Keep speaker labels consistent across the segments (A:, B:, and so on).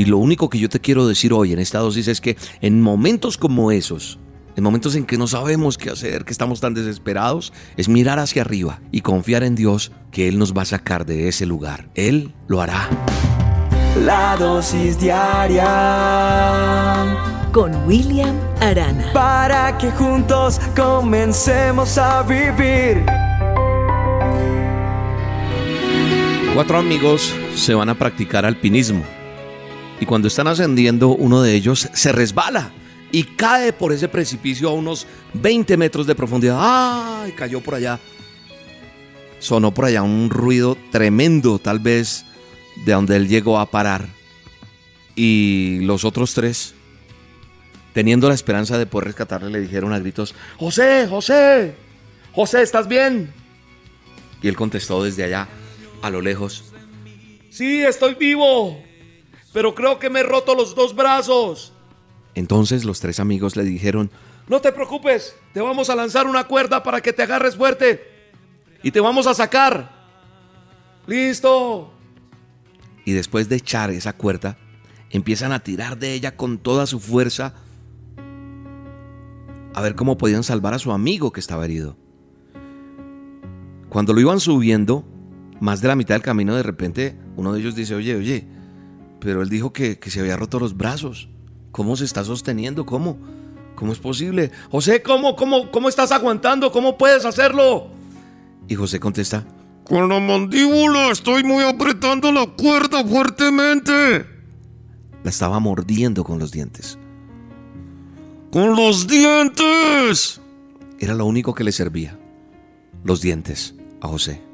A: Y lo único que yo te quiero decir hoy en esta dosis es que en momentos como esos, en momentos en que no sabemos qué hacer, que estamos tan desesperados, es mirar hacia arriba y confiar en Dios que Él nos va a sacar de ese lugar. Él lo hará.
B: La dosis diaria
C: con William Arana.
B: Para que juntos comencemos a vivir.
A: Cuatro amigos se van a practicar alpinismo. Y cuando están ascendiendo, uno de ellos se resbala y cae por ese precipicio a unos 20 metros de profundidad. ¡Ay! Cayó por allá. Sonó por allá un ruido tremendo, tal vez de donde él llegó a parar. Y los otros tres, teniendo la esperanza de poder rescatarle, le dijeron a gritos, José, José, José, ¿estás bien? Y él contestó desde allá, a lo lejos, Sí, estoy vivo, pero creo que me he roto los dos brazos. Entonces los tres amigos le dijeron, No te preocupes, te vamos a lanzar una cuerda para que te agarres fuerte y te vamos a sacar. Listo. Y después de echar esa cuerda, empiezan a tirar de ella con toda su fuerza a ver cómo podían salvar a su amigo que estaba herido. Cuando lo iban subiendo, más de la mitad del camino, de repente uno de ellos dice, oye, oye, pero él dijo que, que se había roto los brazos. ¿Cómo se está sosteniendo? ¿Cómo? ¿Cómo es posible? José, ¿cómo, cómo, cómo estás aguantando? ¿Cómo puedes hacerlo? Y José contesta,
D: con la mandíbula estoy muy apretando la cuerda fuertemente.
A: La estaba mordiendo con los dientes.
D: ¡Con los dientes!
A: Era lo único que le servía. Los dientes a José.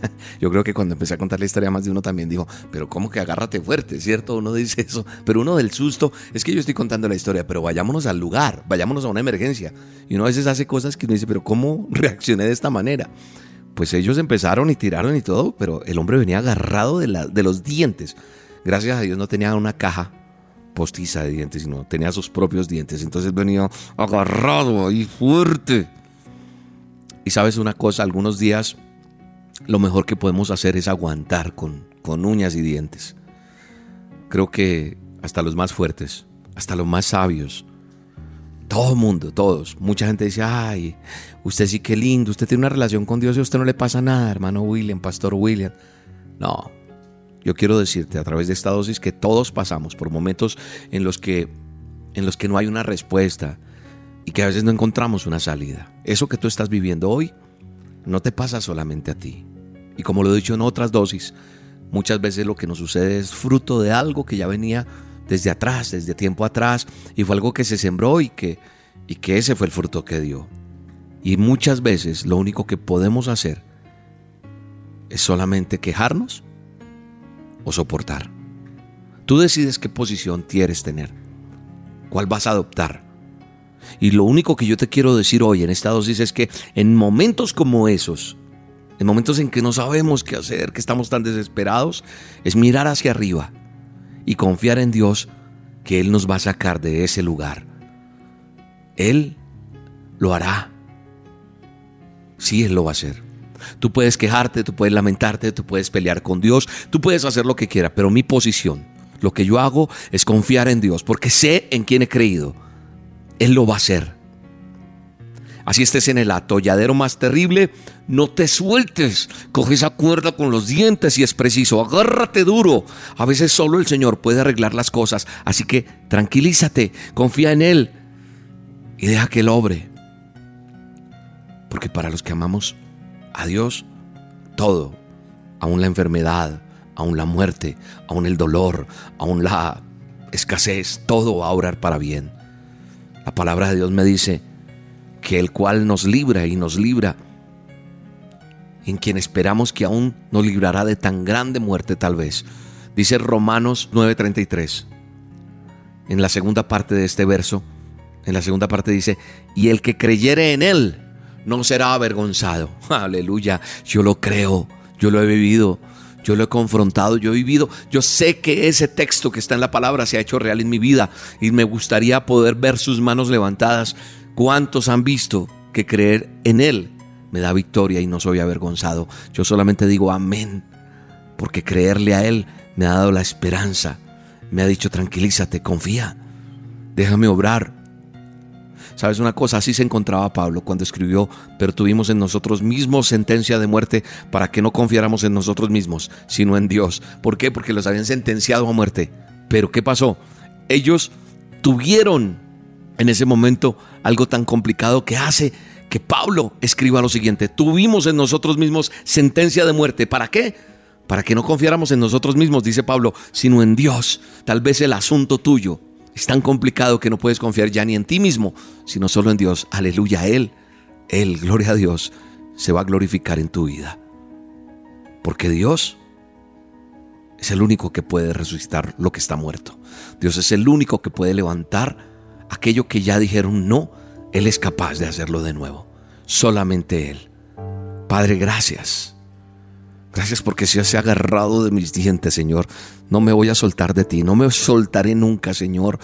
A: Yo creo que cuando empecé a contar la historia más de uno también dijo, pero ¿cómo que agárrate fuerte? ¿Cierto? Uno dice eso, pero uno del susto, es que yo estoy contando la historia, pero vayámonos al lugar, vayámonos a una emergencia. Y uno a veces hace cosas que uno dice, pero ¿cómo reaccioné de esta manera? Pues ellos empezaron y tiraron y todo, pero el hombre venía agarrado de, la, de los dientes. Gracias a Dios no tenía una caja postiza de dientes, sino tenía sus propios dientes. Entonces venía agarrado ahí fuerte. Y sabes una cosa, algunos días lo mejor que podemos hacer es aguantar con, con uñas y dientes. Creo que hasta los más fuertes, hasta los más sabios, todo el mundo, todos, mucha gente dice, ay, usted sí que lindo, usted tiene una relación con Dios y a usted no le pasa nada, hermano William, pastor William. No, yo quiero decirte a través de esta dosis que todos pasamos por momentos en los que, en los que no hay una respuesta y que a veces no encontramos una salida. Eso que tú estás viviendo hoy no te pasa solamente a ti. Y como lo he dicho en otras dosis, muchas veces lo que nos sucede es fruto de algo que ya venía desde atrás, desde tiempo atrás, y fue algo que se sembró y que, y que ese fue el fruto que dio. Y muchas veces lo único que podemos hacer es solamente quejarnos o soportar. Tú decides qué posición quieres tener, cuál vas a adoptar. Y lo único que yo te quiero decir hoy en esta dosis es que en momentos como esos, en momentos en que no sabemos qué hacer, que estamos tan desesperados, es mirar hacia arriba y confiar en Dios que Él nos va a sacar de ese lugar. Él lo hará. Sí, Él lo va a hacer. Tú puedes quejarte, tú puedes lamentarte, tú puedes pelear con Dios, tú puedes hacer lo que quieras, pero mi posición, lo que yo hago es confiar en Dios, porque sé en quién he creído él lo va a hacer. Así estés en el atolladero más terrible, no te sueltes. Coge esa cuerda con los dientes y es preciso. Agárrate duro. A veces solo el Señor puede arreglar las cosas. Así que tranquilízate, confía en Él y deja que Él obre. Porque para los que amamos a Dios, todo, aún la enfermedad, aún la muerte, aún el dolor, aún la escasez, todo va a orar para bien. La palabra de Dios me dice que el cual nos libra y nos libra, en quien esperamos que aún nos librará de tan grande muerte tal vez. Dice Romanos 9:33. En la segunda parte de este verso, en la segunda parte dice, y el que creyere en él no será avergonzado. Aleluya, yo lo creo, yo lo he vivido. Yo lo he confrontado, yo he vivido, yo sé que ese texto que está en la palabra se ha hecho real en mi vida y me gustaría poder ver sus manos levantadas. ¿Cuántos han visto que creer en Él me da victoria y no soy avergonzado? Yo solamente digo amén, porque creerle a Él me ha dado la esperanza. me ha dicho, tranquilízate, confía, déjame obrar. ¿Sabes una cosa? Así se encontraba Pablo cuando escribió, pero tuvimos en nosotros mismos sentencia de muerte para que no confiáramos en nosotros mismos, sino en Dios. ¿Por qué? Porque los habían sentenciado a muerte. Pero ¿qué pasó? Ellos tuvieron en ese momento algo tan complicado que hace que Pablo escriba lo siguiente, tuvimos en nosotros mismos sentencia de muerte. ¿Para qué? Para que no confiáramos en nosotros mismos, dice Pablo, sino en Dios. Tal vez el asunto tuyo es tan complicado que no puedes confiar ya ni en ti mismo, sino solo en Dios. Aleluya, Él, Él, gloria a Dios, se va a glorificar en tu vida. Porque Dios es el único que puede resucitar lo que está muerto. Dios es el único que puede levantar aquello que ya dijeron no él es capaz de hacerlo de nuevo. Solamente Él. Padre, gracias. Gracias porque si has agarrado de mis dientes, Señor. No me voy a soltar de ti. No me soltaré nunca, Señor.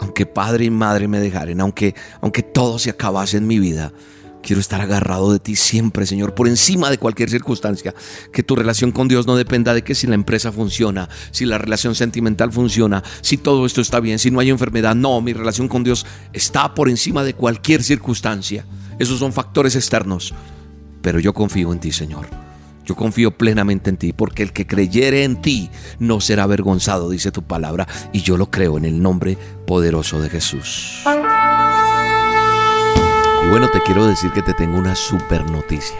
A: Aunque padre y madre me dejaren, aunque, aunque todo se acabase en mi vida, Quiero estar agarrado de ti siempre, Señor, por encima de cualquier circunstancia. Que tu relación con Dios no dependa de que si la empresa funciona, si la relación sentimental funciona, si todo esto está bien, si no hay enfermedad. No, mi relación con Dios está por encima de cualquier circunstancia. Esos son factores externos. Pero yo confío en ti, Señor. Yo confío plenamente en ti, porque el que creyere en ti no será avergonzado, dice tu palabra, y yo lo creo en el nombre poderoso de Jesús. Y bueno, te quiero decir que te tengo una super noticia.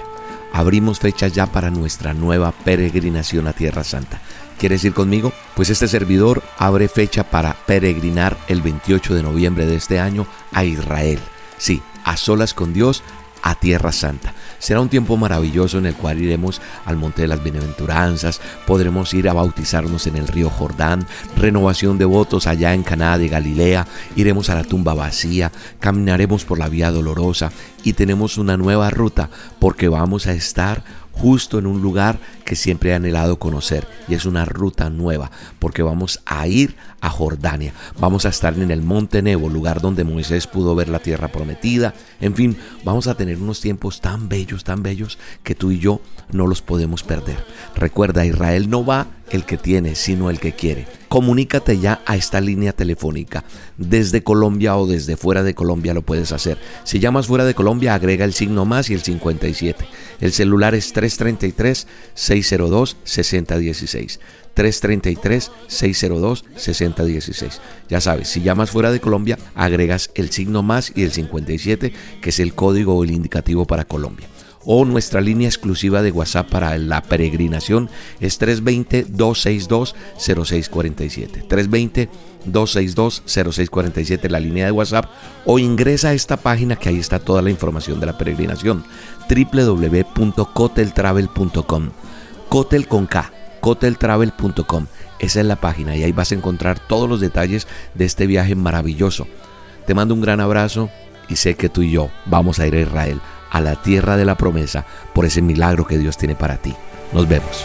A: Abrimos fecha ya para nuestra nueva peregrinación a Tierra Santa. ¿Quieres ir conmigo? Pues este servidor abre fecha para peregrinar el 28 de noviembre de este año a Israel. Sí, a solas con Dios a Tierra Santa. Será un tiempo maravilloso en el cual iremos al Monte de las Bienaventuranzas, podremos ir a bautizarnos en el río Jordán, renovación de votos allá en Caná de Galilea, iremos a la tumba vacía, caminaremos por la vía dolorosa y tenemos una nueva ruta porque vamos a estar justo en un lugar que siempre he anhelado conocer y es una ruta nueva porque vamos a ir a Jordania, vamos a estar en el monte Nebo, lugar donde Moisés pudo ver la tierra prometida, en fin, vamos a tener unos tiempos tan bellos, tan bellos que tú y yo no los podemos perder. Recuerda, Israel no va el que tiene, sino el que quiere. Comunícate ya a esta línea telefónica. Desde Colombia o desde fuera de Colombia lo puedes hacer. Si llamas fuera de Colombia, agrega el signo más y el 57. El celular es 333-602-6016. 333-602-6016. Ya sabes, si llamas fuera de Colombia, agregas el signo más y el 57, que es el código o el indicativo para Colombia o nuestra línea exclusiva de WhatsApp para la peregrinación es 320-262-0647. 320-262-0647 la línea de WhatsApp o ingresa a esta página que ahí está toda la información de la peregrinación www.coteltravel.com Cotel con K, coteltravel.com. Esa es la página y ahí vas a encontrar todos los detalles de este viaje maravilloso. Te mando un gran abrazo y sé que tú y yo vamos a ir a Israel a la tierra de la promesa por ese milagro que Dios tiene para ti. Nos vemos.